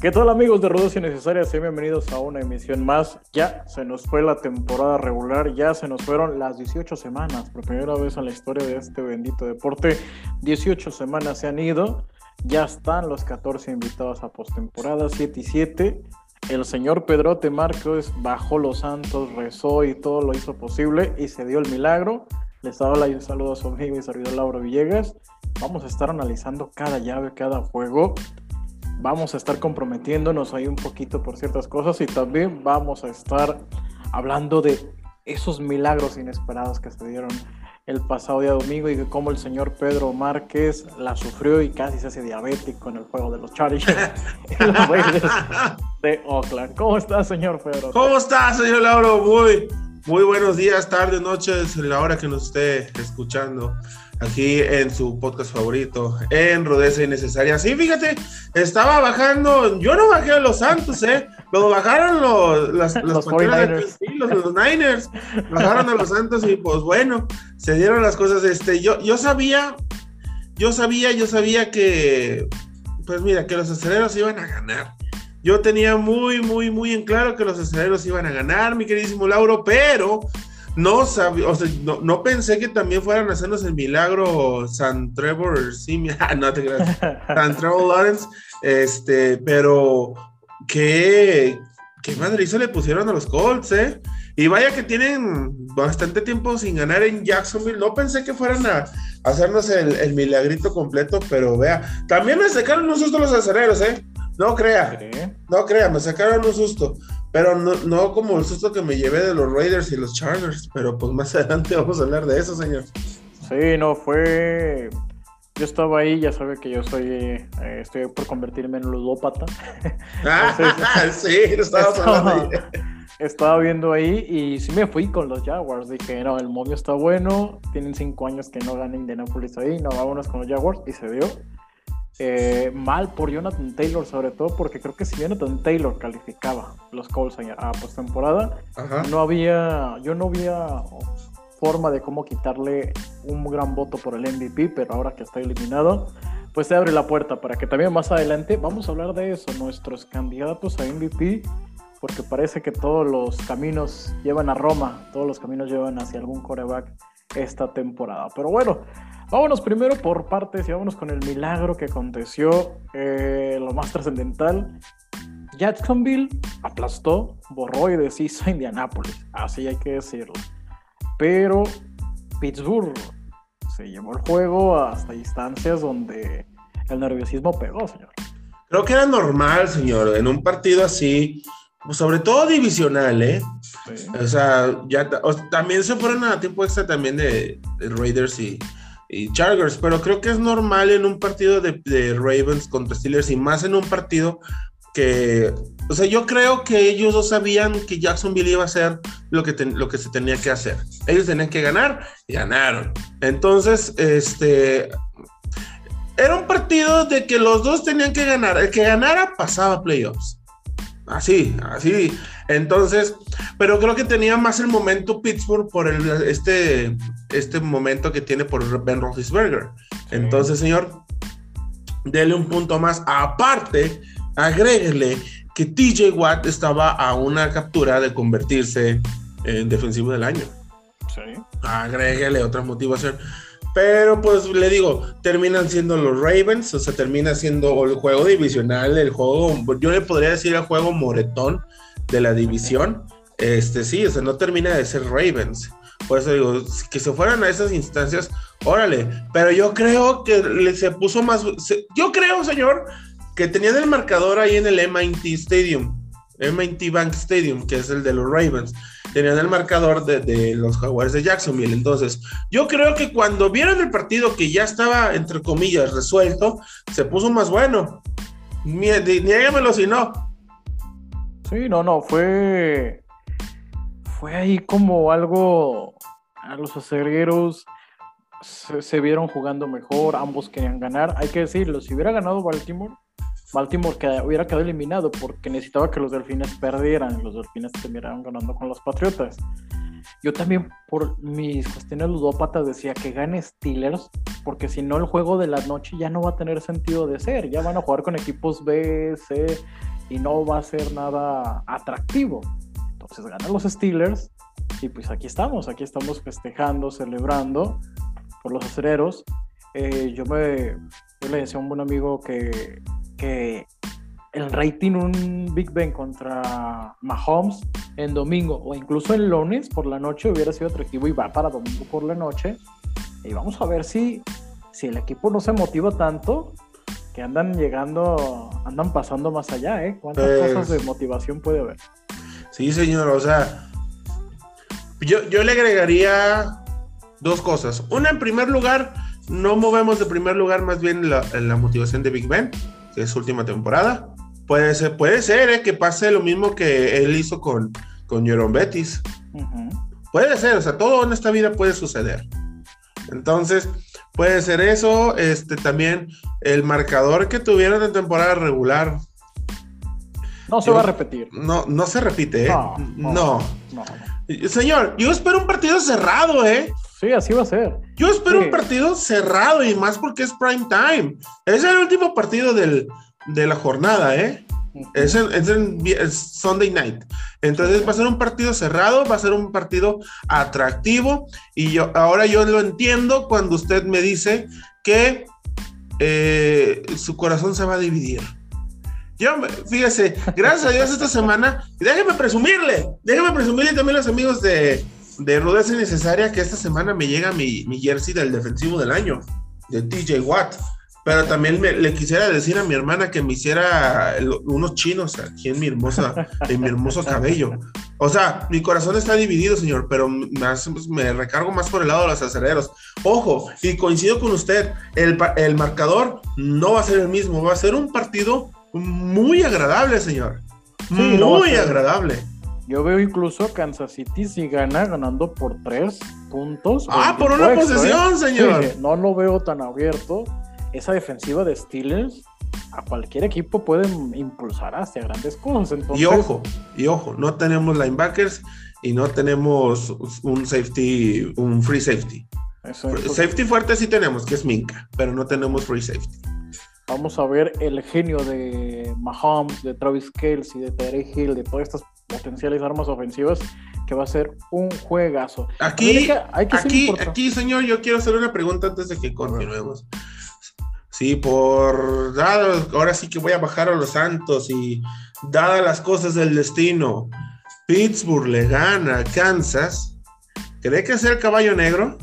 ¿Qué tal amigos de Rudos Innecesarias? Bienvenidos a una emisión más. Ya se nos fue la temporada regular, ya se nos fueron las 18 semanas. Por primera vez en la historia de este bendito deporte, 18 semanas se han ido. Ya están los 14 invitados a postemporada, 7 y 7. El señor Pedrote Marcos bajó los santos, rezó y todo lo hizo posible y se dio el milagro. Les doy un saludo a su amigo y servidor Lauro Villegas. Vamos a estar analizando cada llave, cada juego vamos a estar comprometiéndonos ahí un poquito por ciertas cosas y también vamos a estar hablando de esos milagros inesperados que se dieron el pasado día domingo y de cómo el señor Pedro Márquez la sufrió y casi se hace diabético en el juego de los Chargers de Oakland. ¿Cómo está, señor Pedro? ¿Cómo está, señor Lauro? Muy, muy buenos días, tardes, noches, la hora que nos esté escuchando aquí en su podcast favorito, en Rodeza Innecesaria. Sí, fíjate, estaba bajando, yo no bajé a los Santos, ¿eh? Lo bajaron los, las, los, Niners. los, Niners, bajaron a los Santos y pues bueno, se dieron las cosas. Este, yo, yo sabía, yo sabía, yo sabía que, pues mira, que los aceleros iban a ganar. Yo tenía muy, muy, muy en claro que los aceleros iban a ganar, mi queridísimo Lauro, pero no sabía, o sea, no, pensé que también fueran a hacernos el milagro San Trevor Simia, no te creas, San Trevor Lawrence, este, pero qué, qué madrizo le pusieron a los Colts, ¿eh? Y vaya que tienen bastante tiempo sin ganar en Jacksonville. No pensé que fueran a hacernos el, milagrito completo, pero vea, también me sacaron un susto los acereros, ¿eh? No crea, no crea, me sacaron un susto. Pero no, no como el susto que me llevé de los Raiders y los Chargers. Pero pues más adelante vamos a hablar de eso, señor. Sí, no, fue. Yo estaba ahí, ya sabe que yo soy. Eh, estoy por convertirme en ludópata. Ah, sí, estaba, hablando Estaba viendo ahí y sí me fui con los Jaguars. Dije, no, el movio está bueno. Tienen cinco años que no ganan Indianapolis ahí. No, vámonos con los Jaguars. Y se dio. Eh, mal por Jonathan Taylor, sobre todo porque creo que si Jonathan Taylor calificaba los Colts a postemporada, no había, yo no había forma de cómo quitarle un gran voto por el MVP, pero ahora que está eliminado, pues se abre la puerta para que también más adelante vamos a hablar de eso, nuestros candidatos a MVP, porque parece que todos los caminos llevan a Roma, todos los caminos llevan hacia algún coreback esta temporada. Pero bueno, Vámonos primero por partes y vámonos con el milagro que aconteció, eh, lo más trascendental. Jacksonville aplastó, borró y deshizo a Indianápolis, así hay que decirlo. Pero Pittsburgh se llevó el juego hasta instancias donde el nerviosismo pegó, señor. Creo que era normal, señor, en un partido así, pues, sobre todo divisional, ¿eh? O sea, ya también se fueron a tiempo extra también de Raiders y, y Chargers, pero creo que es normal en un partido de, Ravens contra Steelers y más en un partido que, o sea, yo creo que ellos no sabían que Jacksonville iba a hacer lo que, lo que se tenía que hacer. Ellos tenían que ganar y ganaron. Entonces, este, era un partido de que los dos tenían que ganar. El que ganara pasaba playoffs. Así, así. Entonces, pero creo que tenía más el momento Pittsburgh por el, este, este momento que tiene por Ben Roethlisberger. Entonces, señor, dele un punto más. Aparte, agréguele que TJ Watt estaba a una captura de convertirse en defensivo del año. Sí. Agréguele otra motivación. Pero pues le digo, terminan siendo los Ravens, o sea, termina siendo el juego divisional, el juego, yo le podría decir el juego moretón de la división, este sí, o sea, no termina de ser Ravens. Por eso digo, que se fueran a esas instancias, órale, pero yo creo que le se puso más, yo creo, señor, que tenían el marcador ahí en el MIT Stadium, MIT Bank Stadium, que es el de los Ravens, tenían el marcador de, los Jaguars de Jacksonville. Entonces, yo creo que cuando vieron el partido que ya estaba, entre comillas, resuelto, se puso más bueno. Niégamelo si no, Sí, no, no, fue. Fue ahí como algo. A los acereros se, vieron jugando mejor, ambos querían ganar. Hay que decirlo, si hubiera ganado Baltimore, Baltimore hubiera quedado eliminado porque necesitaba que los delfines perdieran. Los delfines terminaron ganando con los Patriotas. yo también por mis cuestiones ludópatas decía que gane Steelers, porque si no el juego de la noche ya no va a tener sentido de ser, ya van a jugar con equipos B, C y no va a ser nada atractivo. Entonces ganan los Steelers y pues aquí estamos, aquí estamos festejando, celebrando por los acereros. Eh, yo me yo le decía a un buen amigo que, que el rating un Big Ben contra Mahomes en domingo o incluso en lunes por la noche hubiera sido atractivo y va para domingo por la noche. Y vamos a ver si, si el equipo no se motiva tanto que andan llegando, andan pasando más allá, ¿eh? ¿Cuántas pues cosas de motivación puede haber? Sí, señor, o sea, yo, yo le agregaría dos cosas. Una, en primer lugar, no movemos de primer lugar más bien la, la motivación de Big Ben, que es su última temporada. Puede ser, puede ser ¿eh? que pase lo mismo que él hizo con, con Jerome Betis. Puede ser, o sea, todo en esta vida puede suceder. Entonces, puede ser eso. Este también el marcador que tuvieron en temporada regular. No se va a repetir. No, no se repite, ¿eh? No. Señor, yo espero un partido cerrado, ¿eh? Sí, así va a ser. Yo espero un partido cerrado y más porque es prime time. Es el último partido del, de la jornada, ¿eh? Es, en, Sunday night. Entonces va a ser un partido cerrado, va a ser un partido atractivo. Y yo ahora yo lo entiendo cuando usted me dice que eh, su corazón se va a dividir. Yo, fíjese, gracias a Dios esta semana, déjeme presumirle, déjeme presumirle también a los amigos de, de Rudeza Necesaria que esta semana me llega mi, mi jersey del defensivo del año, de TJ Watt. Pero también le quisiera decir a mi hermana que me hiciera unos chinos aquí en mi hermosa, en mi hermoso cabello. O sea, mi corazón está dividido, señor, pero me, recargo más por el lado de los acereros. Ojo, y coincido con usted, el, el marcador no va a ser el mismo, va a ser un partido muy agradable, señor. muy agradable. Yo veo incluso Kansas City si gana ganando por tres puntos. Ah, por una posesión, ¿eh? señor. no lo veo tan abierto esa defensiva de Steelers a cualquier equipo puede impulsar hacia grandes cosas. Y ojo, y ojo, no tenemos linebackers y no tenemos un safety, un free safety. Safety fuerte sí tenemos, que es Minka, pero no tenemos free safety. Vamos a ver el genio de Mahomes, de Travis Kelsey, de Terry Hill, de todas estas potenciales armas ofensivas, que va a ser un juegazo. Aquí, aquí, aquí, señor, yo quiero hacer una pregunta antes de que continuemos. Sí, por dado, ahora sí que voy a bajar a los Santos y dadas las cosas del destino, Pittsburgh le gana a Kansas. ¿Cree que es el caballo negro?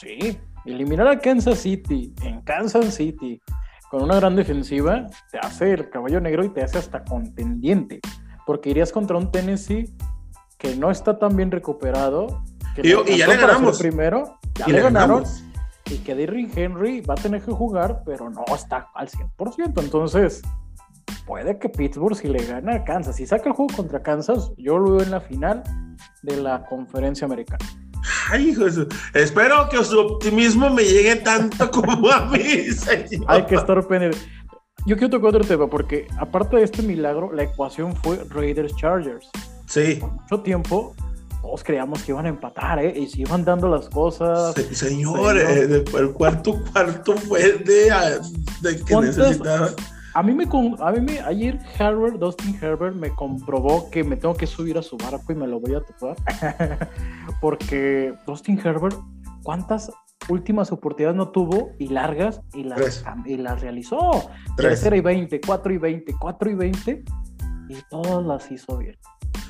Sí, eliminar a Kansas City en Kansas City con una gran defensiva te hace el caballo negro y te hace hasta contendiente, porque irías contra un Tennessee que no está tan bien recuperado. Que y, ya le ganamos. Primero, ya le, ganaron y que Derrick Henry va a tener que jugar, pero no está al 100%. Entonces, puede que Pittsburgh, si le gana a Kansas, si saca el juego contra Kansas, yo lo veo en la final de la conferencia americana. Ay, hijo Espero que su optimismo me llegue tanto como a mí, Hay que estar pendiente. Yo quiero tocar otro tema, porque aparte de este milagro, la ecuación fue Raiders Chargers. Sí. Por mucho tiempo todos creíamos que iban a empatar, ¿eh? Y se iban dando las cosas. señor, eh, el cuarto cuarto fue de, ah, de que necesitaba. A mí, me, a mí me, ayer Herbert, Dustin Herbert me comprobó que me tengo que subir a su barco y me lo voy a topar. Porque Dustin Herbert, ¿cuántas últimas oportunidades no tuvo y largas y las, y las realizó? Tercera y 20, 4 y 20, 4 y 20 y todas las hizo bien.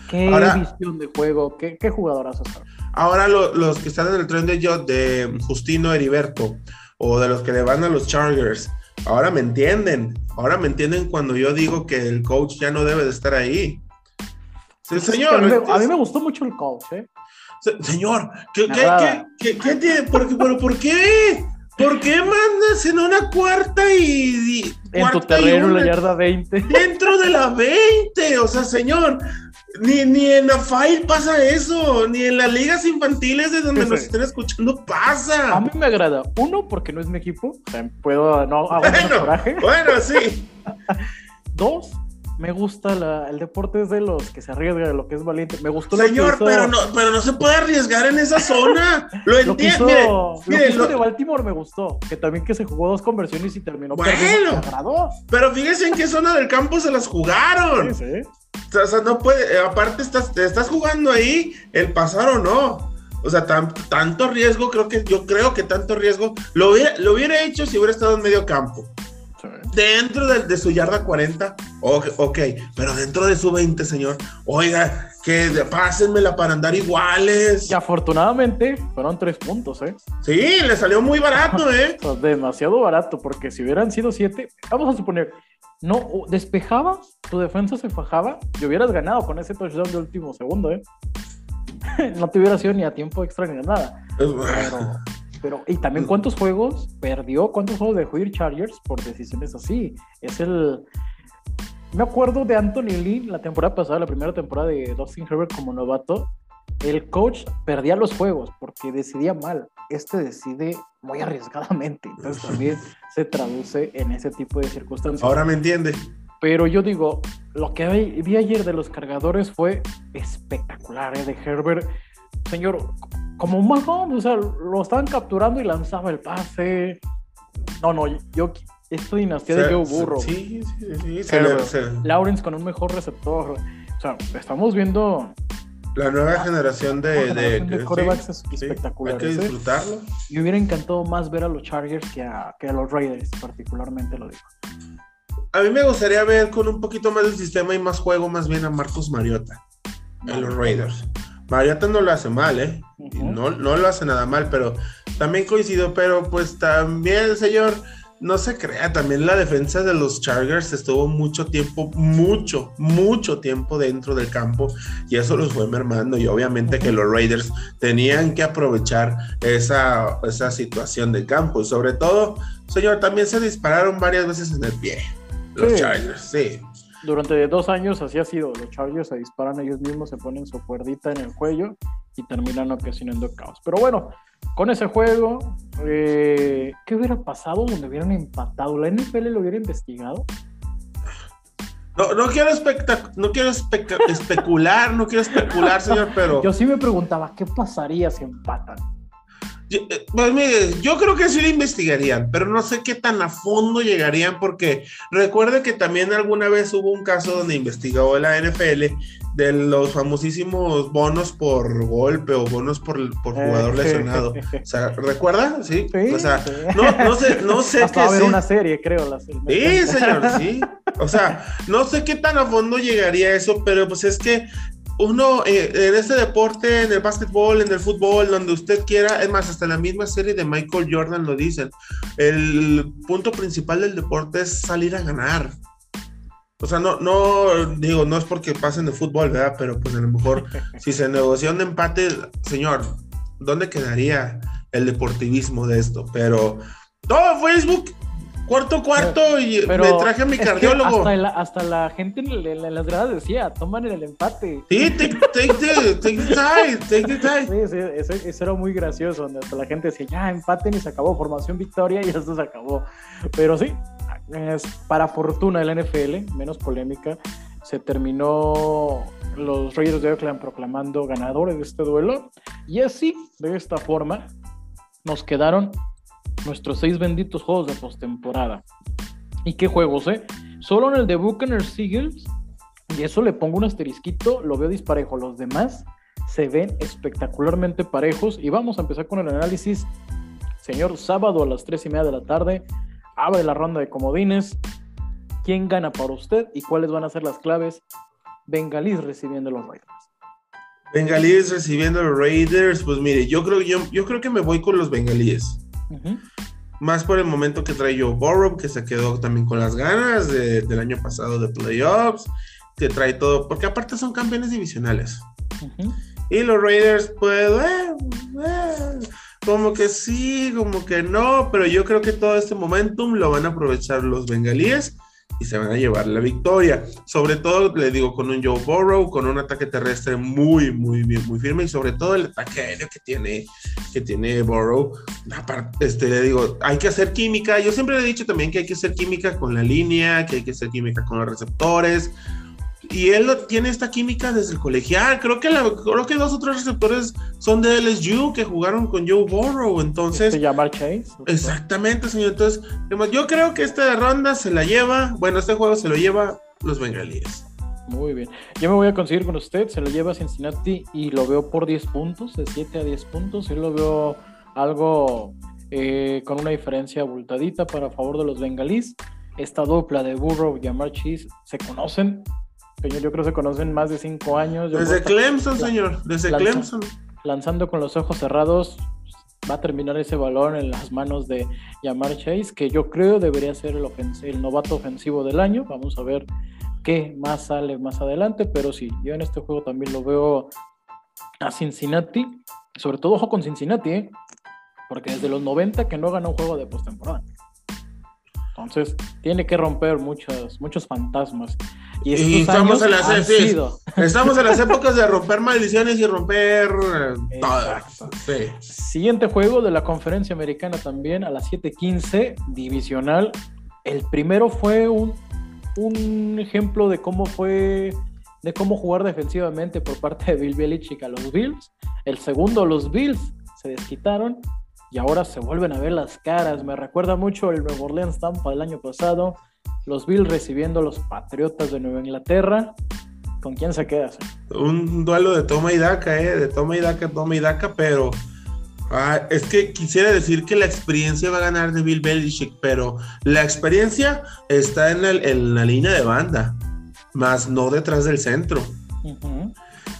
Qué visión de juego, qué, qué jugadoras Ahora los que están en el tren de, de Justino Heriberto o de los que le van a los Chargers, ahora me entienden. Ahora me entienden cuando yo digo que el coach ya no debe de estar ahí. Sí, señor. A mí, me, gustó mucho el coach, ¿eh? Señor, ¿qué, qué, qué, qué, tiene? ¿Por, ¿Por qué? ¿Por qué mandas en una cuarta y. en tu terreno, la yarda 20. Dentro de la 20. O sea, señor, ni, ni en la file pasa eso, ni en las ligas infantiles de donde nos estén escuchando pasa. A mí me agrada. Uno, porque no es mi equipo. puedo no bueno, coraje. Bueno, sí. Dos, me gusta el deporte es de los que se arriesga, de lo que es valiente. Me gustó Señor, pero no, pero no se puede arriesgar en esa zona. Lo entiendo. Lo, mire, lo de Baltimore me gustó, que también que se jugó dos conversiones y terminó bueno, Pero fíjense en qué zona del campo se las jugaron. Sí, sí. O sea, no puede, aparte estás, estás jugando ahí el pasar o no. O sea, tanto riesgo, creo que yo creo que tanto riesgo lo hubiera, lo hubiera hecho si hubiera estado en medio campo. Dentro de, su yarda 40, ok, pero dentro de su 20, señor, oiga, que pásenmela para andar iguales. Y afortunadamente fueron tres puntos, ¿eh? Sí, le salió muy barato, ¿eh? demasiado barato, porque si hubieran sido siete, vamos a suponer, no despejaba, tu defensa se fajaba y hubieras ganado con ese touchdown de último segundo, ¿eh? no te hubiera sido ni a tiempo extra ni nada. Pero, pero, y también cuántos juegos perdió, cuántos juegos dejó ir Chargers por decisiones así. Es el. Me acuerdo de Anthony Lee la temporada pasada, la primera temporada de Dustin Herbert como novato. El coach perdía los juegos porque decidía mal. Este decide muy arriesgadamente. Entonces también se traduce en ese tipo de circunstancias. Ahora me entiende. Pero yo digo, lo que vi ayer de los cargadores fue espectacular, ¿eh? De Herbert, señor, como Mahomes, o sea, lo estaban capturando y lanzaba el pase. No, no, yo, esto dinastía de Joe Burro. Sí, sí, sí. Lawrence con un mejor receptor. O sea, estamos viendo. La nueva generación de, de, corebacks espectaculares. hay que ¿eh? disfrutarlo. Me hubiera encantado más ver a los Chargers que a, que a los Raiders, particularmente lo digo. A mí me gustaría ver con un poquito más de sistema y más juego, más bien a Marcos Mariota en los Raiders. Mariota no lo hace mal, ¿eh? no, no lo hace nada mal, pero también coincido, pero pues también, señor, no se crea, también la defensa de los Chargers estuvo mucho tiempo, mucho, mucho tiempo dentro del campo y eso los fue mermando y obviamente que los Raiders tenían que aprovechar esa, esa situación del campo y sobre todo, señor, también se dispararon varias veces en el pie. Los Chargers, sí. Durante dos años así ha sido. Los Chargers se disparan ellos mismos, se ponen su cuerdita en el cuello y terminan ocasionando caos. Pero bueno, con ese juego, eh, ¿qué hubiera pasado donde hubieran empatado? ¿La NFL lo hubiera investigado? No, no quiero, no quiero especular, no quiero especular, señor, pero... Yo sí me preguntaba, ¿qué pasaría si empatan? Eh, pues mire, yo creo que sí lo investigarían, pero no sé qué tan a fondo llegarían porque recuerde que también alguna vez hubo un caso donde investigó la NFL de los famosísimos bonos por golpe o bonos por, por jugador lesionado. O sea, ¿recuerda? Sí. o sea, no, no sé, no sé Hasta qué. una serie, creo. La Sí, señor, sí. O sea, no sé qué tan a fondo llegaría eso, pero pues es que uno eh, en este deporte, en el básquetbol, en el fútbol, donde usted quiera, es más, hasta la misma serie de Michael Jordan lo dicen, el punto principal del deporte es salir a ganar. O sea, no, no, digo, no es porque pasen de fútbol, ¿verdad? Pero pues a lo mejor si se negocia un empate, señor, ¿dónde quedaría el deportivismo de esto? Pero todo Facebook cuarto cuarto y me traje a mi cardiólogo. Hasta la, gente en, las gradas decía, toman el empate. Sí, take, take, the, take the tie, take the tie. Sí, eso, era muy gracioso, hasta la gente decía, ya empaten y se acabó, formación victoria y esto se acabó. Pero sí, es para fortuna del NFL, menos polémica, se terminó los Raiders de Oakland proclamando ganadores de este duelo y así, de esta forma, nos quedaron nuestros seis benditos juegos de postemporada. ¿Y qué juegos, eh? Solo en el de Buccaneers Eagles, y eso le pongo un asterisquito, lo veo disparejo. Los demás se ven espectacularmente parejos. Y vamos a empezar con el análisis. Señor, sábado a las tres y media de la tarde, abre la ronda de comodines. ¿Quién gana para usted y cuáles van a ser las claves? Bengalís recibiendo los Raiders. Bengalíes recibiendo los Raiders, pues mire, yo creo, yo, yo creo que me voy con los bengalíes. Más por el momento que trae Joe Burrow, que se quedó también con las ganas del año pasado de playoffs, que trae todo, porque aparte son campeones divisionales. Y los Raiders, pues, eh, eh, como que sí, como que no, pero yo creo que todo este momentum lo van a aprovechar los bengalíes y se van a llevar la victoria. Sobre todo, le digo, con un Joe Burrow, con un ataque terrestre muy, muy bien, muy firme y sobre todo el ataque aéreo que tiene, que tiene Burrow. Aparte, este, le digo, hay que hacer química. Yo siempre le he dicho también que hay que hacer química con la línea, que hay que hacer química con los receptores y él tiene esta química desde el colegial. Creo que, la, creo que dos o tres receptores son de LSU que jugaron con Joe Burrow. Entonces. ¿Se llama Chase? Exactamente, señor. Entonces, yo creo que esta ronda se la lleva. Bueno, este juego se lo lleva los bengalíes. Muy bien. Yo me voy a conseguir con usted. Se lo lleva Cincinnati y lo veo por 10 puntos, de 7 a 10 puntos. Yo lo veo algo eh, con una diferencia abultadita para favor de los bengalíes. Esta dupla de Burrow y Amar Chase se conocen, yo creo que se conocen más de cinco años. desde Clemson, señor, desde Clemson. Lanzando con los ojos cerrados, va a terminar ese balón en las manos de Yamar Chase, que yo creo debería ser el, el novato ofensivo del año. Vamos a ver qué más sale más adelante, pero sí, yo en este juego también lo veo a Cincinnati, sobre todo ojo con Cincinnati, ¿eh? porque desde los 90 que no gana un juego de postemporada. Entonces, tiene que romper muchos, muchos fantasmas. Y, estamos, en las, estamos en las épocas de romper maldiciones y romper eh, todo. Siguiente juego de la conferencia americana también a las 7:15, divisional. El primero fue un, un ejemplo de cómo fue de cómo jugar defensivamente por parte de Bill Belichick a los Bills. El segundo, los Bills se desquitaron y ahora se vuelven a ver las caras. Me recuerda mucho el Nuevo Orleans Tampa del año pasado, los Bills recibiendo a los Patriotas de Nueva Inglaterra. ¿Con quién se queda? Un duelo de toma y daca, ¿eh? De toma y daca, toma y daca, pero ah, es que quisiera decir que la experiencia va a ganar de Bill Belichick, pero la experiencia está en, en la línea de banda, más no detrás del centro.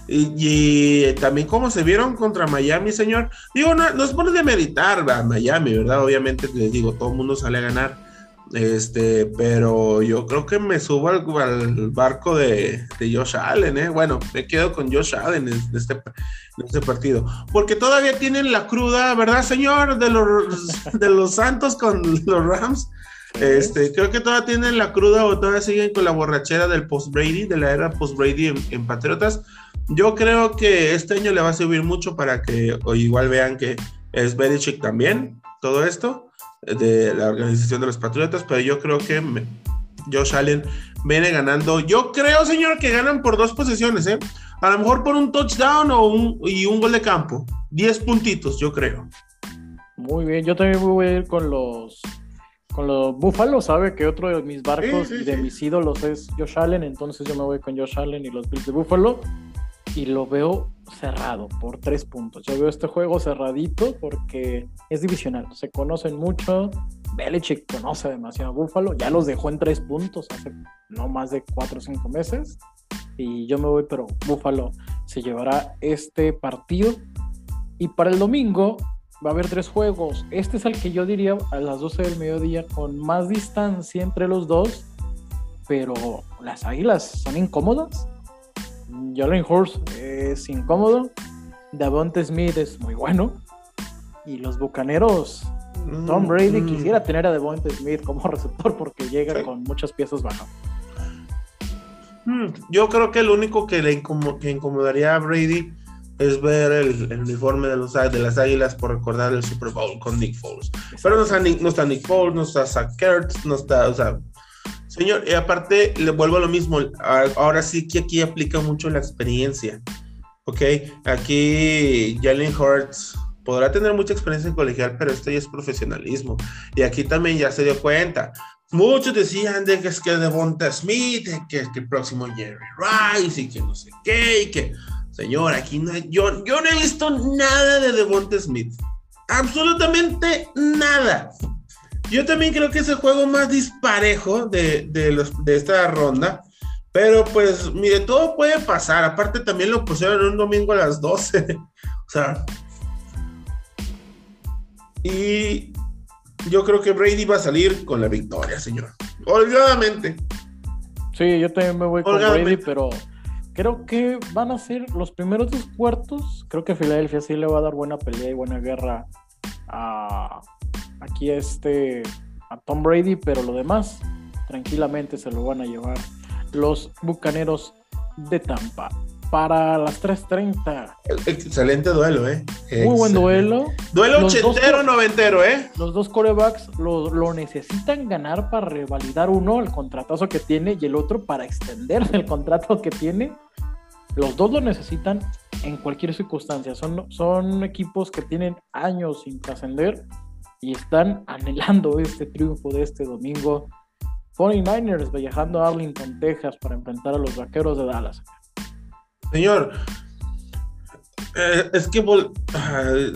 Y, también como se vieron contra Miami, señor. Digo, no, no es por demeritar a Miami, ¿verdad? Obviamente les digo, todo el mundo sale a ganar. Este, pero yo creo que me subo al, barco de, Josh Allen, ¿eh? Bueno, me quedo con Josh Allen en este, en este partido. Porque todavía tienen la cruda, ¿verdad, señor? De los, de los Santos con los Rams. Este, creo que todavía tienen la cruda o todavía siguen con la borrachera del post-Brady, de la era post-Brady en Patriotas yo creo que este año le va a servir mucho para que o igual vean que es Belichick también, todo esto, de la organización de los Patriotas, pero yo creo que Josh Allen viene ganando. Yo creo, señor, que ganan por dos posiciones, ¿eh? A lo mejor por un touchdown o un, y un gol de campo. Diez puntitos, yo creo. Muy bien, yo también voy a ir con los con los Buffalo, sabe que otro de mis barcos y de mis ídolos es Josh Allen, entonces yo me voy con Josh Allen y los Bills de Buffalo y lo veo cerrado por tres puntos. Yo veo este juego cerradito porque es divisional, se conocen mucho. Belichick conoce demasiado a Buffalo, ya los dejó en tres puntos hace no más de cuatro o cinco meses. Y yo me voy, pero Buffalo se llevará este partido. Y para el domingo va a haber tres juegos. Este es el que yo diría a las 12 del mediodía con más distancia entre los dos. Pero las águilas son incómodas Jalen Horse es incómodo. Davonte Smith es muy bueno. Y los bucaneros, Tom mm, Brady mm. quisiera tener a Davonte Smith como receptor porque llega con muchas piezas bajas. Mm, yo creo que lo único que le incomodaría a Brady es ver el, uniforme de, los, de las águilas por recordar el Super Bowl con Nick Foles. Pero no está Nick, no está Nick Foles, no está Zach Kurtz, no está, o sea, Señor, y aparte le vuelvo a lo mismo, ahora sí que aquí aplica mucho la experiencia, ¿ok? Aquí Jalen Hurts podrá tener mucha experiencia en colegial, pero esto ya es profesionalismo. Y aquí también ya se dio cuenta. Muchos decían de que es que Devonta Smith, que es que el próximo Jerry Rice y que no sé qué, y que, señor, aquí no yo, yo no he visto nada de Devonta Smith. Absolutamente nada. Yo también creo que es el juego más disparejo de, los, de esta ronda. Pero pues, mire, todo puede pasar. Aparte, también lo pusieron un domingo a las 12. o sea. Y yo creo que Brady va a salir con la victoria, señor. Holgadamente. Sí, yo también me voy con Brady, pero creo que van a ser los primeros dos cuartos. Creo que Filadelfia sí le va a dar buena pelea y buena guerra a, aquí este, a Tom Brady, pero lo demás, tranquilamente se lo van a llevar los Bucaneros de Tampa. Para las 3.30. Excelente duelo, ¿eh? Muy buen duelo. Duelo ochentero, noventero, ¿eh? Los dos corebacks lo, lo, necesitan ganar para revalidar uno el contratazo que tiene y el otro para extender el contrato que tiene. Los dos lo necesitan en cualquier circunstancia. Son, son equipos que tienen años sin trascender y están anhelando este triunfo de este domingo. 49ers viajando a Arlington, Texas para enfrentar a los Vaqueros de Dallas. Señor, eh, es que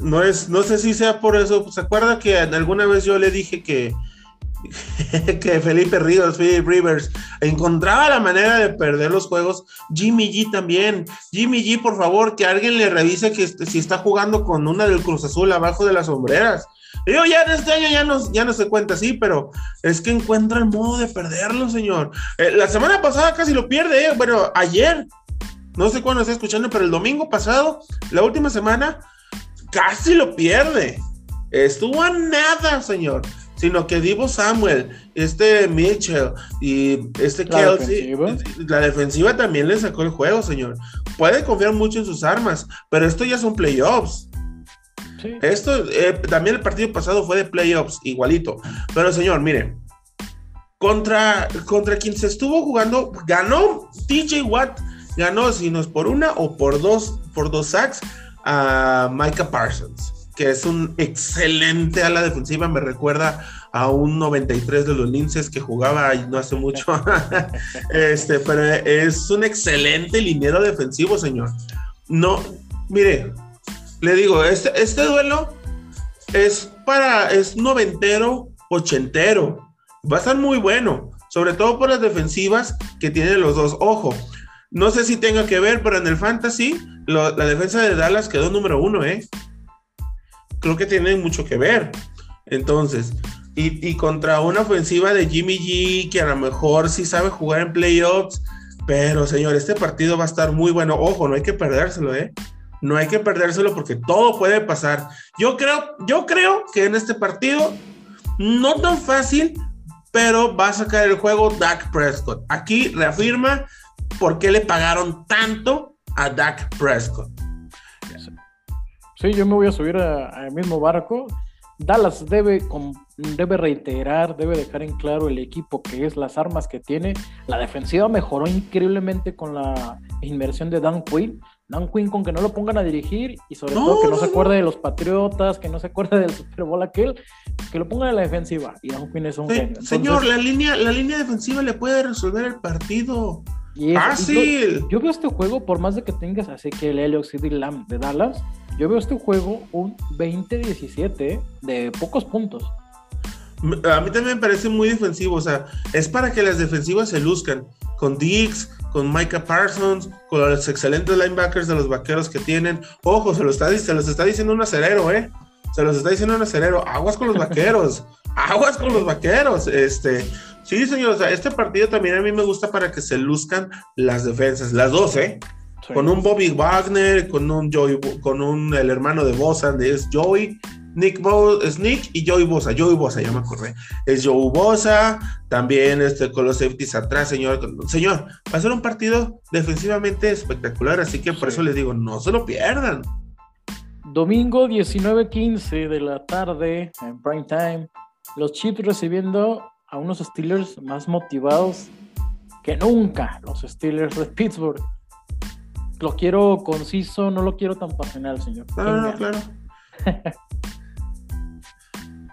no es, no sé si sea por eso. ¿Se acuerda que alguna vez yo le dije que, que Felipe Ríos, Philip Rivers, encontraba la manera de perder los juegos? Jimmy G también. Jimmy G, por favor, que alguien le revise que si está jugando con una del Cruz Azul abajo de las sombreras. Yo ya en este año ya no, ya no se cuenta así, pero es que encuentra el modo de perderlo, señor. Eh, la semana pasada casi lo pierde, eh. bueno, ayer, no sé cuándo está escuchando, pero el domingo pasado, la última semana, casi lo pierde. Estuvo a nada, señor. Sino que Divo Samuel, este Mitchell y este Kelsey, la defensiva también le sacó el juego, señor. Puede confiar mucho en sus armas, pero esto ya son playoffs. Esto eh, también el partido pasado fue de playoffs, igualito. Pero señor, mire, contra, contra quien se estuvo jugando, ganó TJ Watt, ganó si no es por una o por dos, por dos sacks a Micah Parsons, que es un excelente a la defensiva, me recuerda a un 93 de los Linces que jugaba no hace mucho. este, pero es un excelente liniero defensivo, señor. No, mire, le digo, este, este duelo es para, es noventero, ochentero. Va a estar muy bueno, sobre todo por las defensivas que tienen los dos. Ojo, no sé si tenga que ver, pero en el fantasy, la defensa de Dallas quedó número uno, ¿eh? Creo que tiene mucho que ver. Entonces, y, y, contra una ofensiva de Jimmy G, que a lo mejor sí sabe jugar en playoffs, pero señor, este partido va a estar muy bueno. Ojo, no hay que perdérselo, ¿eh? No hay que perdérselo porque todo puede pasar. Yo creo, yo creo que en este partido, no tan fácil, pero va a sacar el juego Dak Prescott. Aquí reafirma por qué le pagaron tanto a Dak Prescott. Sí, yo me voy a subir al mismo barco. Dallas debe, debe reiterar, debe dejar en claro el equipo que es, las armas que tiene. La defensiva mejoró increíblemente con la inversión de Dan Quinn. Dan Quinn con que no lo pongan a dirigir y sobre todo que no, se acuerde de los Patriotas, que no se acuerde del Super Bowl aquel, que lo pongan en la defensiva. Y Dan Quinn es un Señor, la línea, la línea defensiva le puede resolver el partido. Fácil. Yo, veo este juego, por más de que tengas así que el Helio y Lamb de Dallas, yo veo este juego un 20-17 de pocos puntos. A mí también me parece muy defensivo, o sea, es para que las defensivas se luzcan con Dix, con Micah Parsons, con los excelentes linebackers de los vaqueros que tienen. Ojo, se, lo está, se los está diciendo un acerero, ¿eh? Se los está diciendo un acerero. Aguas con los vaqueros. aguas con los vaqueros. Este, sí, señor, o sea, este partido también a mí me gusta para que se luzcan las defensas, las dos, ¿eh? Con un Bobby Wagner, con un Joey, con un el hermano de Bosa, de es Joey, Nick, Bo, Nick y Joey Bosa. Joey Bosa, ya me acordé. Es Joey Bosa, también este, con los safeties atrás, señor. Señor, va a ser un partido defensivamente espectacular, así que por eso les digo, no se lo pierdan. Domingo 19:15 de la tarde en prime time, los Chiefs recibiendo a unos Steelers más motivados que nunca, los Steelers de Pittsburgh. Lo quiero conciso, no lo quiero tan pasional, señor. Claro, claro.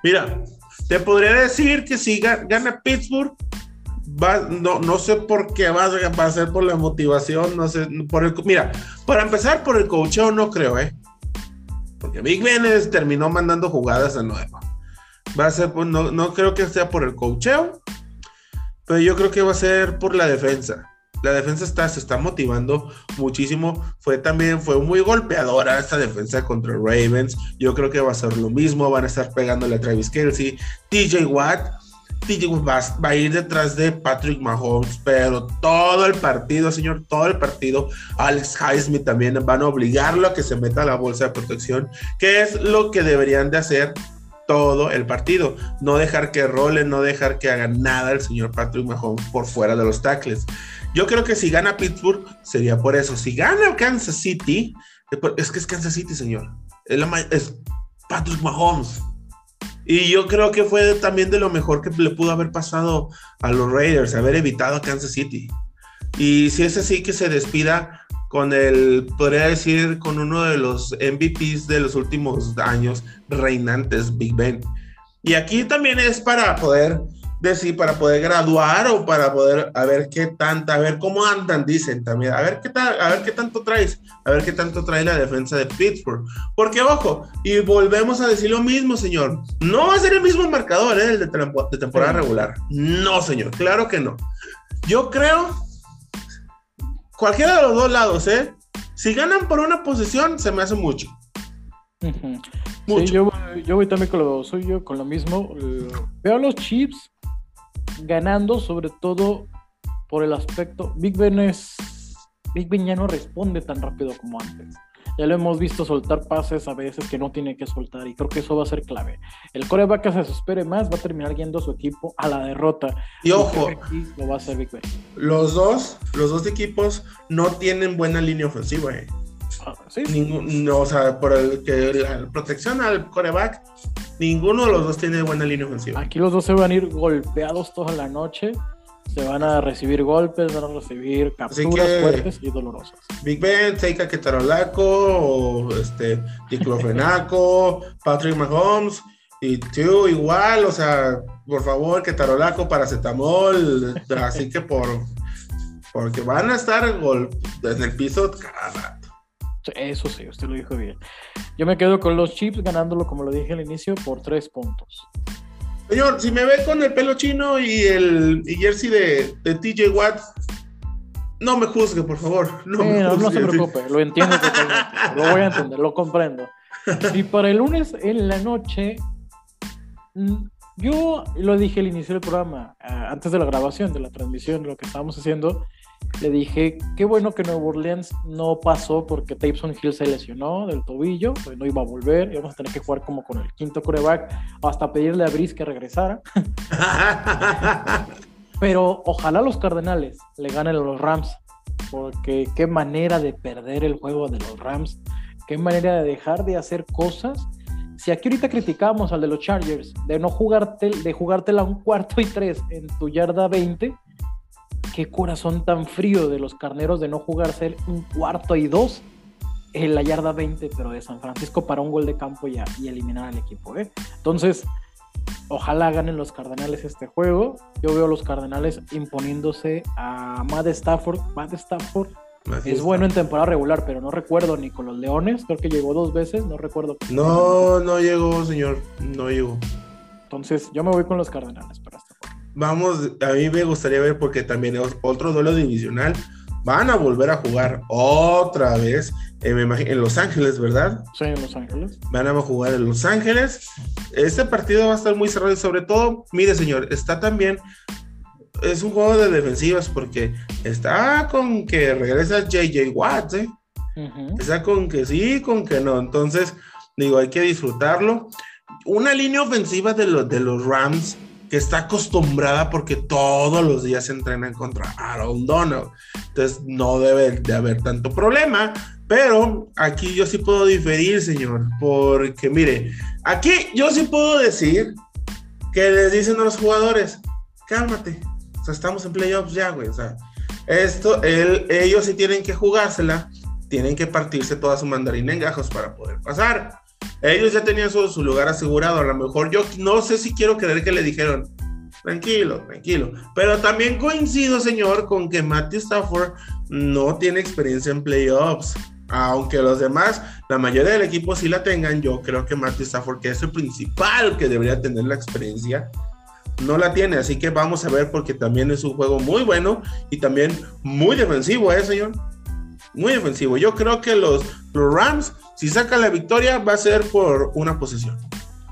Mira, te podría decir que si gana Pittsburgh, no, no sé por qué va, a ser por la motivación, no sé, por el, mira, para empezar por el coacheo no creo, ¿eh? Porque Big Ben terminó mandando jugadas de nuevo. Va a ser, pues, no, no creo que sea por el coacheo, pero yo creo que va a ser por la defensa la defensa está, se está motivando muchísimo. Fue también, fue muy golpeadora esta defensa contra Ravens. Yo creo que va a ser lo mismo. Van a estar pegándole a Travis Kelsey. TJ Watt. TJ va, a ir detrás de Patrick Mahomes, pero todo el partido, señor, todo el partido, Alex Highsmith también van a obligarlo a que se meta a la bolsa de protección, que es lo que deberían de hacer todo el partido. No dejar que role, no dejar que haga nada el señor Patrick Mahomes por fuera de los tackles. Yo creo que si gana Pittsburgh sería por eso. Si gana Kansas City, es que es Kansas City, señor. Es Patrick Mahomes. Y yo creo que fue también de lo mejor que le pudo haber pasado a los Raiders, haber evitado a Kansas City. Y si es así, que se despida con el, podría decir, con uno de los MVPs de los últimos años reinantes, Big Ben. Y aquí también es para poder decir, para poder graduar o para poder, a ver qué tanta, a ver cómo andan, dicen también, a ver qué tal, a ver qué tanto traes, a ver qué tanto trae la defensa de Pittsburgh. Porque, ojo, y volvemos a decir lo mismo, señor, no va a ser el mismo marcador, ¿eh? el de, de temporada regular. No, señor, claro que no. Yo creo cualquiera de los dos lados, ¿eh? Si ganan por una posición, se me hace mucho. mucho. yo, voy también con lo suyo, con lo mismo. Eh, veo a los Chips ganando, sobre todo por el aspecto. Big Ben es. Big Ben ya no responde tan rápido como antes. Ya lo hemos visto soltar pases a veces que no tiene que soltar y creo que eso va a ser clave. El coreback que se espere más va a terminar yendo a su equipo a la derrota. Y ojo, lo va a hacer Big Los dos, los dos equipos no tienen buena línea ofensiva. Eh. Ah, ¿sí? no, o sea, por el que la protección al coreback, ninguno de los dos tiene buena línea ofensiva. Aquí los dos se van a ir golpeados toda la noche se van a recibir golpes, van a recibir capturas fuertes y dolorosas. Big Ben, Seika Ketarolaco, este, Diclofenaco, Patrick Mahomes, y tú igual, o sea, por favor, Ketarolaco, paracetamol, así que por, porque van a estar en el piso cada. Eso sí, usted lo dijo bien. Yo me quedo con los chips ganándolo, como lo dije al inicio, por tres puntos. Señor, si me ve con el pelo chino y el jersey de, de TJ Watt, no me juzgue, por favor. No, no, se preocupe, lo entiendo totalmente. lo voy a entender, lo comprendo. Y para el lunes en la noche, mm, yo lo dije al inicio del programa, antes de la grabación, de la transmisión, de lo que estábamos haciendo, le dije, qué bueno que Nuevo Orleans no pasó porque Tyson Hill se lesionó del tobillo, pues no iba a volver, íbamos a tener que jugar como con el quinto coreback, hasta pedirle a Brice que regresara. Pero ojalá los Cardenales le ganen a los Rams, porque qué manera de perder el juego de los Rams, qué manera de dejar de hacer cosas. Si aquí ahorita criticamos al de los Chargers de no jugarte, de jugártela un cuarto y tres en tu yarda 20, qué corazón tan frío de los carneros de no jugarse un cuarto y dos en la yarda 20, pero de San Francisco para un gol de campo y, y eliminar al equipo. ¿eh? Entonces, ojalá ganen los Cardenales este juego. Yo veo a los Cardenales imponiéndose a Matt Stafford. Matt Stafford es bueno en temporada regular, pero no recuerdo ni con los Leones. Creo que llegó dos veces, no recuerdo. No, no llegó, señor. No llegó. Entonces, yo me voy con los Cardenales para vamos, a mí me gustaría ver porque también es otro duelo divisional. Van a volver a jugar otra vez en Los Ángeles, ¿verdad? Sí, en Los Ángeles. Van a jugar en Los Ángeles. Este partido va a estar muy cerrado y sobre todo, mire señor, está también, es un juego de defensivas porque está con que regresa JJ Watt, ¿eh? Está con que sí, con que no. Entonces, digo, hay que disfrutarlo. Una línea ofensiva de, los de los Rams está acostumbrada porque todos los días entrenan contra Aaron Donald. Entonces no debe de haber tanto problema. Pero aquí yo sí puedo diferir, señor. Porque mire, aquí yo sí puedo decir que les dicen a los jugadores, cálmate. O sea, estamos en playoffs ya, güey. O sea, esto, ellos sí tienen que jugársela. Tienen que partirse toda su mandarina en gajos para poder pasar. Ellos ya tenían su, lugar asegurado. A lo mejor yo no sé si quiero creer que le dijeron, tranquilo, tranquilo. Pero también coincido, señor, con que Matthew Stafford no tiene experiencia en playoffs. Aunque los demás, la mayoría del equipo sí la tengan, yo creo que Matthew Stafford, que es el principal que debería tener la experiencia, no la tiene. Así que vamos a ver porque también es un juego muy bueno y también muy defensivo, ¿eh, señor? Muy defensivo. Yo creo que los, los Rams si saca la victoria, va a ser por una posesión.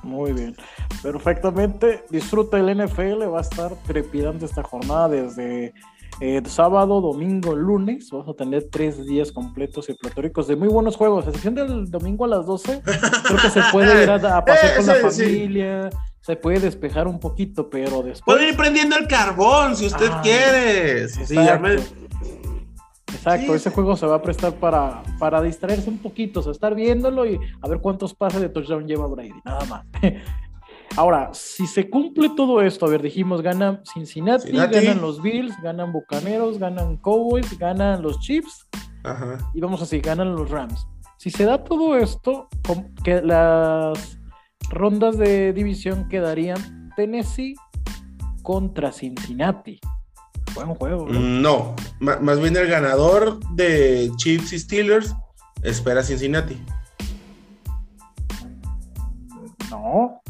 Muy bien. Perfectamente. Disfruta el NFL. Va a estar trepidante esta jornada desde Eh, sábado, domingo, lunes, vamos a tener tres días completos y platóricos de muy buenos juegos. A excepción del domingo a las 12, creo que se puede ir a, a pasear con la familia, se puede despejar un poquito, pero después. Puede ir prendiendo el carbón si usted Ah, quiere. Sí, ya me- Exacto, Sí, ese sí. juego se va a prestar para, para distraerse un poquito, o sea, estar viéndolo y a ver cuántos pases de touchdown lleva Brady, nada más. Ahora, si se cumple todo esto, a ver, dijimos, gana Cincinnati, Cincinnati. ganan los Bills, ganan Bucaneros, ganan Cowboys, ganan los Chiefs Ajá. y vamos así, ganan los Rams. Si se da todo esto, que las rondas de división quedarían Tennessee contra Cincinnati. Buen juego, ¿verdad? No, más bien el ganador de Chiefs y Steelers espera a Cincinnati. No,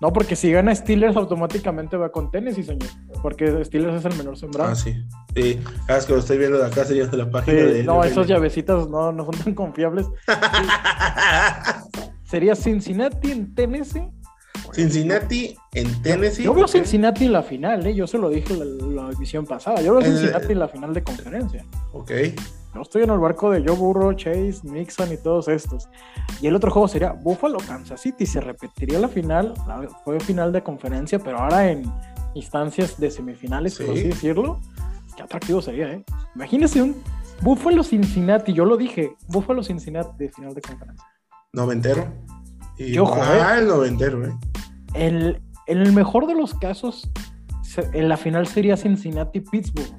no, porque si gana Steelers automáticamente va con Tennessee, señor. Porque Steelers es el menor sembrado. Ah, sí. Sí, ah, es que lo estoy viendo de acá, sería de la Sí, página de. no, esas llavecitas no, no son tan confiables. Sería Cincinnati en Tennessee. Cincinnati en Tennessee. Yo veo. Cincinnati en la final, ¿eh? yo se lo dije la, la edición pasada. Yo veo Eh, Cincinnati en la final de conferencia. Ok. Yo estoy en el barco de Joe Burrow, Chase, Nixon y todos estos. Y el otro juego sería Buffalo, Kansas City. Se repetiría la final, la- fue final de conferencia, pero ahora en instancias de semifinales, por Sí. así decirlo. Qué atractivo sería, ¿eh? Imagínese un Buffalo Cincinnati, yo lo dije, Buffalo Cincinnati de final de conferencia. Noventero. Qué ojo, ah, el noventero, eh. El, en el mejor de los casos, en la final sería Cincinnati-Pittsburgh.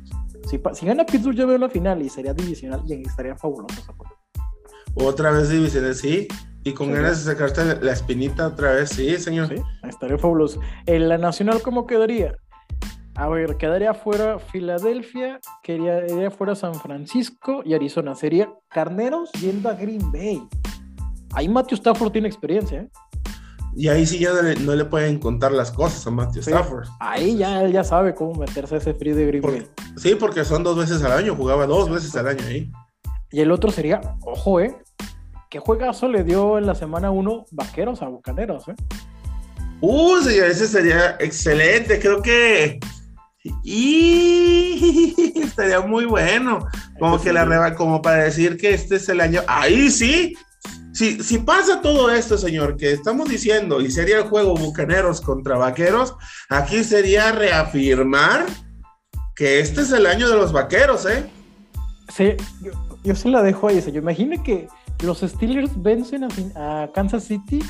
Si, si gana Pittsburgh, yo veo la final y sería divisional y estaría fabuloso. Otra vez divisiones, sí. Y con Sí. ganas de sacarte la, la espinita otra vez, sí, señor. Sí, estaría fabuloso. En la nacional, ¿cómo quedaría? A ver, quedaría fuera Filadelfia, quedaría fuera San Francisco y Arizona. Sería Carneros yendo a Green Bay. Ahí Matthew Stafford tiene experiencia, ¿eh? Y ahí sí ya no le, no le pueden contar las cosas a Matthew Sí. Stafford. Ahí ya él ya sabe cómo meterse a ese frío de Green Bay. sí, porque son dos veces al año, jugaba dos veces al año ahí. Y el otro sería, ojo, ¿eh? ¿Qué juegazo le dio en la semana 1 Vaqueros a Bucaneros, eh? Uh, señor, ese sería excelente. Creo que. Y estaría muy bueno. Como que la sí. reba, como para decir que este es el año. Ahí sí. Si, si pasa todo esto, señor, que estamos diciendo, y sería el juego Bucaneros contra Vaqueros, aquí sería reafirmar que este es el año de los Vaqueros, ¿eh? Sí, yo, yo se la dejo ahí. Yo imagino que los Steelers vencen a, Kansas City.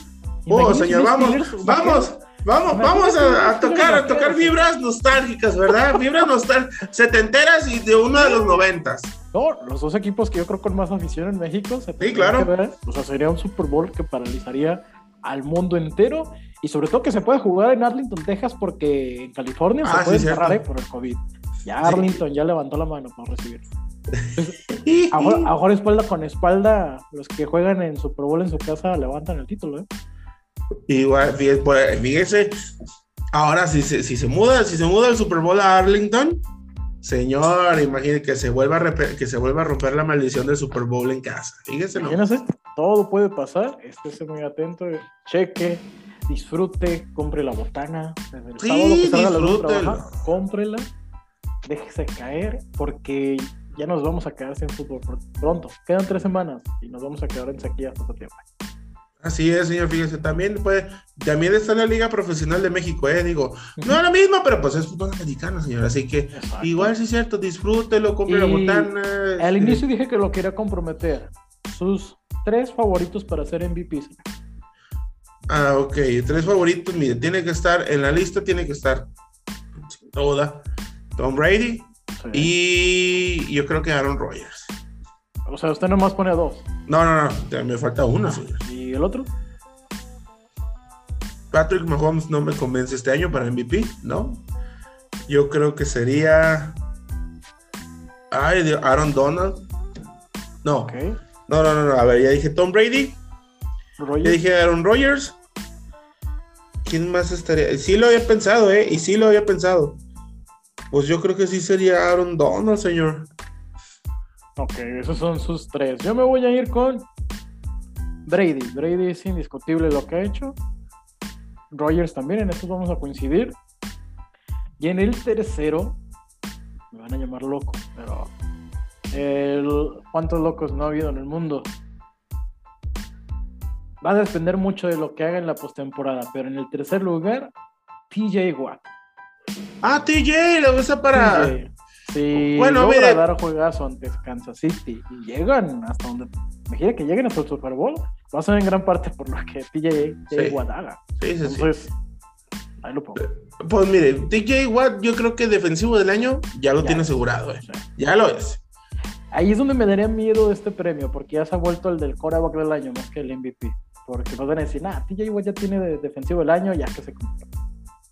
Oh, señor, vamos, vamos, vaqueros. Vamos, vamos a, tocar, a tocar vibras nostálgicas, ¿verdad? Vibras nostálgicas, setenteras y de uno de los noventas. No, los dos equipos que yo creo con más afición en México. Se tendrían claro. ver. O sea, sería un Super Bowl que paralizaría al mundo entero. Y sobre todo que se puede jugar en Arlington, Texas, porque en California Ah, se puede sí, cerrar eh, por el COVID. Ya Arlington ya levantó la mano para recibir. Ahora, ahora espalda con espalda, los que juegan en Super Bowl en su casa levantan el título, ¿eh? Igual, fíjese, pues, fíjese, ahora si se, si se muda, si se muda el Super Bowl a Arlington, señor, imagine que se vuelva a repe- que se vuelva a romper la maldición del Super Bowl en casa. Fíjese, ¿no? Todo puede pasar. Estése muy atento, cheque, disfrute, compre la botana. Desde el Sí, sábado que salga la luz trabajar, cómprela, déjese caer, porque ya nos vamos a quedar sin fútbol pr- pronto. Quedan tres semanas y nos vamos a quedar en sequía hasta septiembre. Así es, señor, fíjese, también puede, también está la Liga Profesional de México, eh, digo, no es la misma, pero pues es fútbol americano, señor, así que Exacto. igual sí es cierto, disfrútelo, compre la botana. Al este, inicio dije que lo quería comprometer. Sus tres favoritos para ser MVP. señor. Ah, ok. Tres favoritos, mire, tiene que estar en la lista, tiene que estar sin duda Tom Brady Sí. y yo creo que Aaron Rodgers. O sea, usted nomás pone a dos. No, no, no, me falta uno, señor. ¿Y el otro? Patrick Mahomes no me convence este año para MVP, ¿no? Yo creo que sería. Ay, de Aaron Donald. No, no, no, no, no. A ver, ya dije Tom Brady, ya Rogers. dije Aaron Rodgers. ¿Quién más estaría? Sí lo había pensado, ¿eh? Y sí lo había pensado. Pues yo creo que sí sería Aaron Donald, señor. Ok, esos son sus tres. Yo me voy a ir con Brady. Brady es indiscutible lo que ha hecho. Rogers también, en estos vamos a coincidir. Y en el tercero, me van a llamar loco, pero ¿cuántos locos no ha habido en el mundo? Va a depender mucho de lo que haga en la postemporada, pero en el tercer lugar, TJ Watt. Ah, TJ, lo usa para. Sí, bueno, logra dar juegazo ante Kansas City y llegan hasta donde. Imagina que lleguen hasta el Super Bowl. Va a ser en gran parte por lo que TJ, Watt haga. Sí, sí, Entonces, ahí lo pongo. Pues mire, TJ Watt, yo creo que defensivo del año ya lo tiene asegurado. Eh. Ya lo es. Ahí es donde me daría miedo este premio, porque ya se ha vuelto el del coreback del año más que el MVP. Porque nos van a decir, nah, TJ Watt ya tiene de defensivo del año, ya que se compra.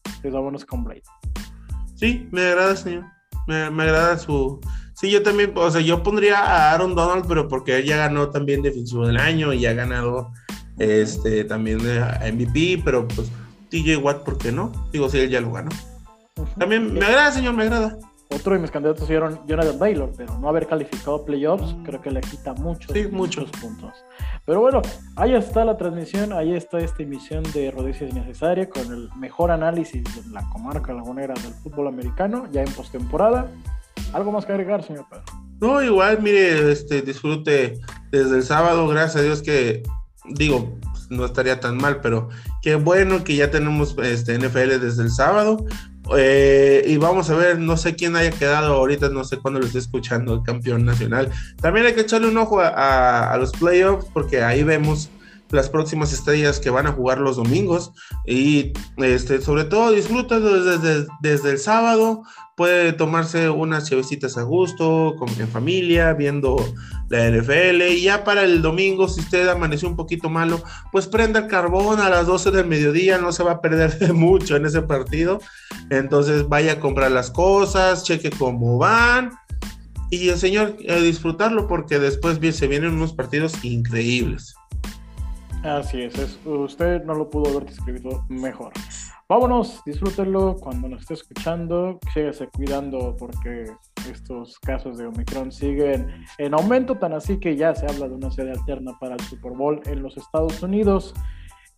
Entonces vámonos con Blade. Sí, me agrada, señor. Me, me, agrada su. Sí, yo también, o sea, yo pondría a Aaron Donald, pero porque él ya ganó también defensivo del año y ha ganado este también MVP, pero pues TJ Watt, ¿por qué no? Digo, sí, él ya lo ganó. También me agrada, señor, me agrada. Otro de mis candidatos fueron Jonathan Baylor, pero no haber calificado playoffs creo que le quita muchos, muchos puntos. Pero bueno, ahí está la transmisión, ahí está esta emisión de Rodicia Innecesaria con el mejor análisis de la comarca lagunera del fútbol americano, ya en postemporada. ¿Algo más que agregar, señor Pedro? No, igual, mire, este, disfrute desde el sábado, gracias a Dios que, digo, no estaría tan mal, pero qué bueno que ya tenemos este NFL desde el sábado. Eh, y vamos a ver, no sé quién haya quedado ahorita, no sé cuándo lo esté escuchando, el campeón nacional. También hay que echarle un ojo a, los playoffs porque ahí vemos las próximas estrellas que van a jugar los domingos. Y este, sobre todo disfruta desde, desde, el sábado, puede tomarse unas chevecitas a gusto, con, en familia, viendo la NFL y ya para el domingo, si usted amaneció un poquito malo, pues prenda el carbón a las 12 del mediodía, no se va a perder mucho en ese partido, entonces vaya a comprar las cosas, cheque cómo van. Y el señor a disfrutarlo porque después se vienen unos partidos increíbles. Así es, usted no lo pudo haber descrito mejor. Vámonos, disfrútenlo cuando nos esté escuchando, síguese cuidando porque estos casos de Omicron siguen en aumento, tan así que ya se habla de una sede alterna para el Super Bowl en los Estados Unidos,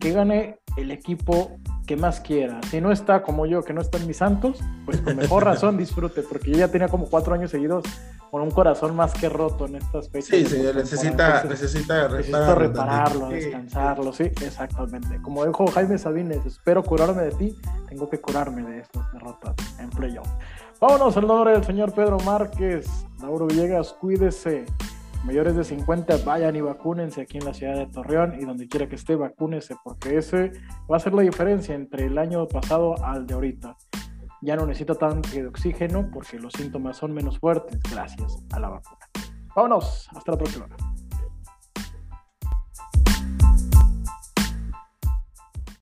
que gane el equipo que más quiera. Si no está como yo, que no está en mis santos, pues con mejor razón disfrute, porque yo ya tenía como cuatro años seguidos con un corazón más que roto en estas fechas. Sí, sí, necesita, necesita, repararlo, descansarlo, sí, exactamente. Como dijo Jaime Sabines, espero curarme de ti, tengo que curarme de estas derrotas en playoff. Vámonos al nombre del señor Pedro Márquez, Lauro Villegas, cuídese. Mayores de 50, vayan y vacúnense aquí en la ciudad de Torreón y donde quiera que esté, vacúnese, porque ese va a ser la diferencia entre el año pasado al de ahorita ya no necesita tanque de oxígeno porque los síntomas son menos fuertes gracias a la vacuna. Vámonos, hasta la próxima.